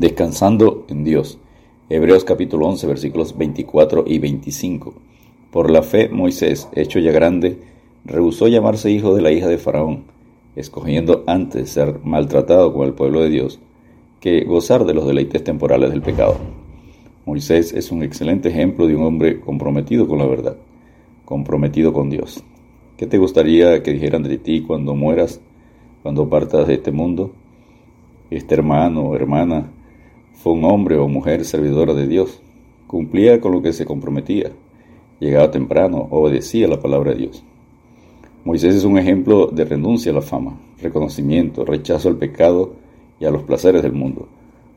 Descansando en Dios. Hebreos capítulo 11 versículos 24 y 25. Por la fe Moisés, hecho ya grande, rehusó llamarse hijo de la hija de Faraón, escogiendo antes ser maltratado con el pueblo de Dios que gozar de los deleites temporales del pecado. Moisés es un excelente ejemplo de un hombre comprometido con la verdad, comprometido con Dios. ¿Qué te gustaría que dijeran de ti cuando mueras, cuando partas de este mundo? Este hermano hermana fue un hombre o mujer servidora de Dios, cumplía con lo que se comprometía, llegaba temprano, obedecía la palabra de Dios. Moisés es un ejemplo de renuncia a la fama, reconocimiento, rechazo al pecado y a los placeres del mundo,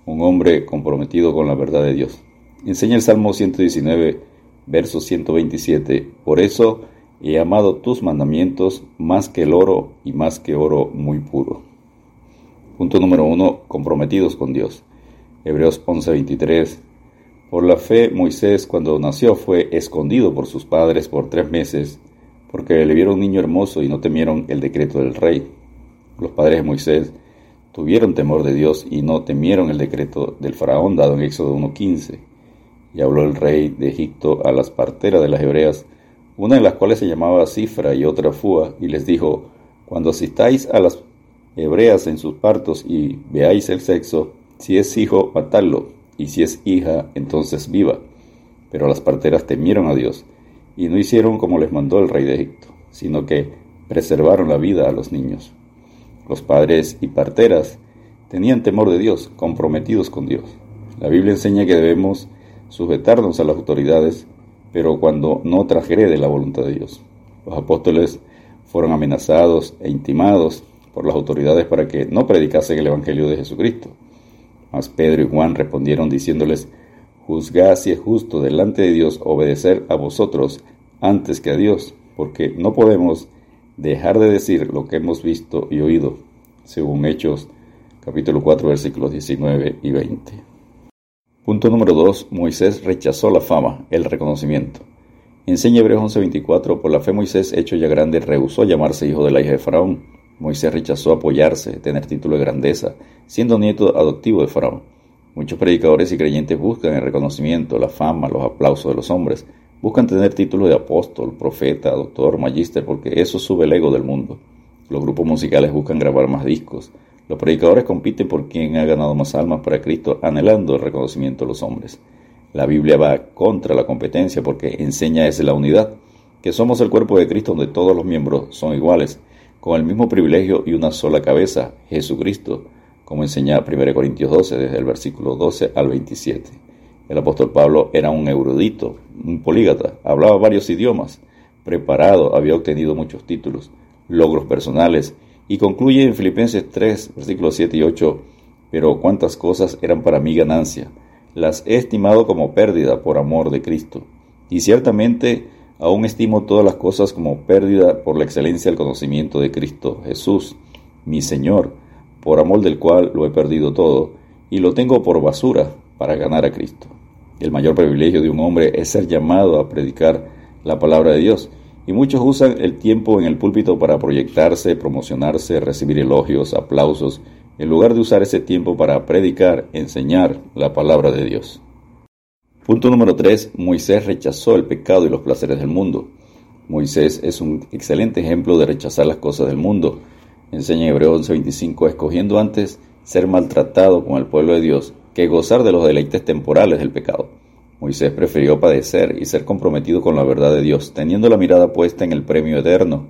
un hombre comprometido con la verdad de Dios. Enseña el Salmo 119, verso 127, por eso he amado tus mandamientos más que el oro y más que oro muy puro. Punto número uno, comprometidos con Dios. Hebreos 11:23. Por la fe, Moisés cuando nació fue escondido por sus padres por tres meses, porque le vieron niño hermoso y no temieron el decreto del rey. Los padres de Moisés tuvieron temor de Dios y no temieron el decreto del faraón dado en Éxodo 1.15. Y habló el rey de Egipto a las parteras de las hebreas, una de las cuales se llamaba Cifra y otra Fua, y les dijo, cuando asistáis a las hebreas en sus partos y veáis el sexo, si es hijo, matadlo, y si es hija, entonces viva. Pero las parteras temieron a Dios, y no hicieron como les mandó el rey de Egipto, sino que preservaron la vida a los niños. Los padres y parteras tenían temor de Dios, comprometidos con Dios. La Biblia enseña que debemos sujetarnos a las autoridades, pero cuando no de la voluntad de Dios. Los apóstoles fueron amenazados e intimados por las autoridades para que no predicasen el Evangelio de Jesucristo. Mas Pedro y Juan respondieron diciéndoles, Juzgad si es justo delante de Dios obedecer a vosotros antes que a Dios, porque no podemos dejar de decir lo que hemos visto y oído, según Hechos capítulo 4 versículos 19 y 20. Punto número 2. Moisés rechazó la fama, el reconocimiento. Enseña Hebreos 11:24, por la fe Moisés, hecho ya grande, rehusó llamarse hijo de la hija de Faraón. Moisés rechazó apoyarse, tener título de grandeza, siendo nieto adoptivo de Faraón. Muchos predicadores y creyentes buscan el reconocimiento, la fama, los aplausos de los hombres, Buscan tener títulos de apóstol, profeta, doctor, magíster, porque eso sube el ego del mundo. Los grupos musicales buscan grabar más discos. Los predicadores compiten por quien ha ganado más almas para Cristo, anhelando el reconocimiento de los hombres. La Biblia va contra la competencia porque enseña es la unidad, que somos el cuerpo de Cristo donde todos los miembros son iguales, con el mismo privilegio y una sola cabeza, Jesucristo, como enseña 1 Corintios 12 desde el versículo 12 al 27. El apóstol Pablo era un erudito, un polígata, hablaba varios idiomas, preparado, había obtenido muchos títulos, logros personales, y concluye en Filipenses 3, versículos 7 y 8, pero cuántas cosas eran para mí ganancia, las he estimado como pérdida por amor de Cristo, y ciertamente aún estimo todas las cosas como pérdida por la excelencia del conocimiento de Cristo Jesús, mi Señor, por amor del cual lo he perdido todo, y lo tengo por basura para ganar a Cristo. El mayor privilegio de un hombre es ser llamado a predicar la palabra de Dios. Y muchos usan el tiempo en el púlpito para proyectarse, promocionarse, recibir elogios, aplausos, en lugar de usar ese tiempo para predicar, enseñar la palabra de Dios. Punto número 3. Moisés rechazó el pecado y los placeres del mundo. Moisés es un excelente ejemplo de rechazar las cosas del mundo. Enseña en Hebreos 11:25, escogiendo antes ser maltratado con el pueblo de Dios que gozar de los deleites temporales del pecado. Moisés prefirió padecer y ser comprometido con la verdad de Dios, teniendo la mirada puesta en el premio eterno,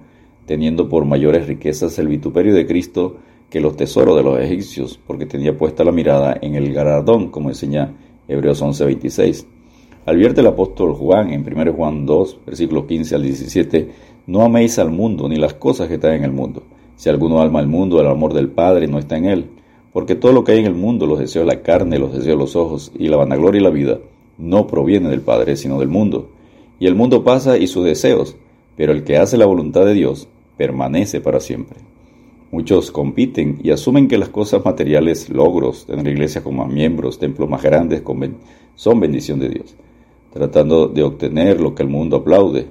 teniendo por mayores riquezas el vituperio de Cristo que los tesoros de los egipcios, porque tenía puesta la mirada en el galardón, como enseña Hebreos 11:26. Advierte el apóstol Juan en 1 Juan 2, versículos 15 al 17, no améis al mundo ni las cosas que están en el mundo. Si alguno ama al mundo, el amor del Padre no está en él porque todo lo que hay en el mundo, los deseos de la carne, los deseos de los ojos y la vanagloria y la vida, no proviene del Padre, sino del mundo. Y el mundo pasa y sus deseos, pero el que hace la voluntad de Dios permanece para siempre. Muchos compiten y asumen que las cosas materiales, logros, tener iglesias con más miembros, templos más grandes, son bendición de Dios, tratando de obtener lo que el mundo aplaude.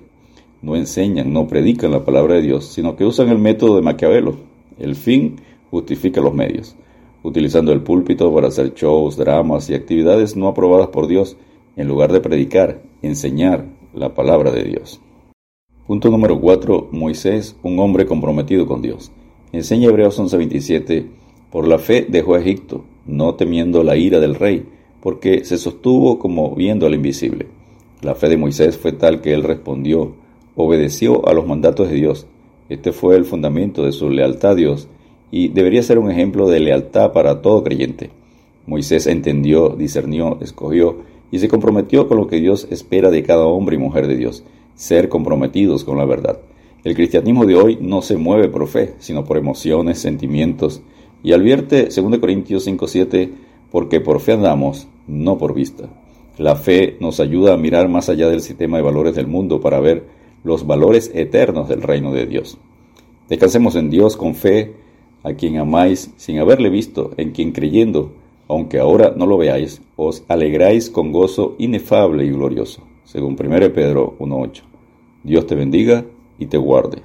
No enseñan, no predican la palabra de Dios, sino que usan el método de Maquiavelo. El fin justifica los medios. utilizando el púlpito para hacer shows, dramas y actividades no aprobadas por Dios, en lugar de predicar, enseñar la palabra de Dios. Punto número 4. Moisés, un hombre comprometido con Dios. Enseña Hebreos 11:27, por la fe dejó a Egipto, no temiendo la ira del rey, porque se sostuvo como viendo al invisible. La fe de Moisés fue tal que él respondió, obedeció a los mandatos de Dios. Este fue el fundamento de su lealtad a Dios y debería ser un ejemplo de lealtad para todo creyente. Moisés entendió, discernió, escogió y se comprometió con lo que Dios espera de cada hombre y mujer de Dios, ser comprometidos con la verdad. El cristianismo de hoy no se mueve por fe, sino por emociones, sentimientos, y advierte 2 Corintios 5:7, porque por fe andamos, no por vista. La fe nos ayuda a mirar más allá del sistema de valores del mundo para ver los valores eternos del reino de Dios. Descansemos en Dios con fe, a quien amáis sin haberle visto, en quien creyendo, aunque ahora no lo veáis, os alegráis con gozo inefable y glorioso, según 1 Pedro 1.8. Dios te bendiga y te guarde.